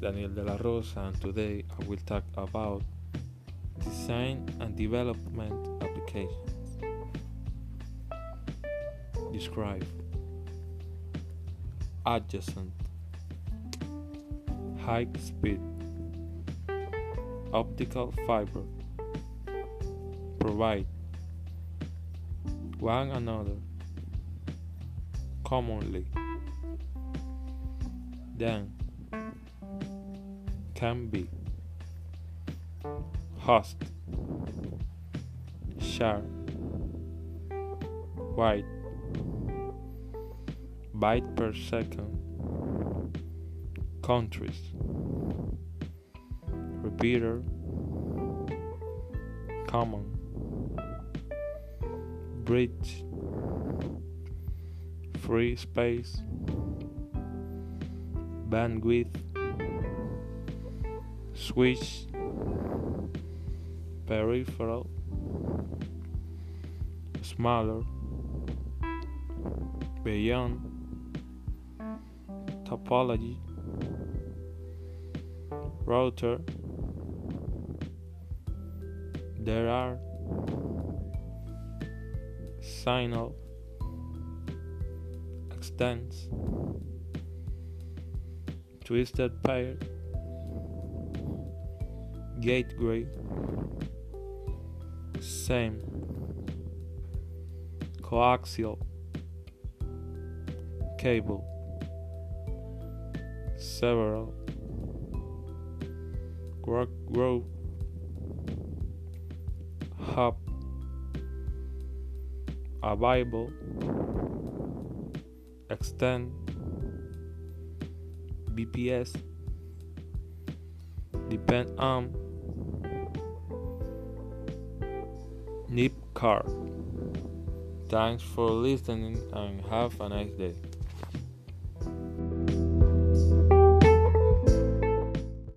Daniel de la Rosa and today I will talk about design and development applications. Describe. Adjacent. High speed. Optical fiber. Provide. One another. Commonly. Then can be. Host. Share. Wide byte per second. Countries. Repeater. Common. Bridge. Free space bandwidth switch peripheral smaller beyond topology router. There are signal extends twisted pair gateway same coaxial cable several grow hub available extend BPS depend on NIC card. Thanks for listening and have a nice day.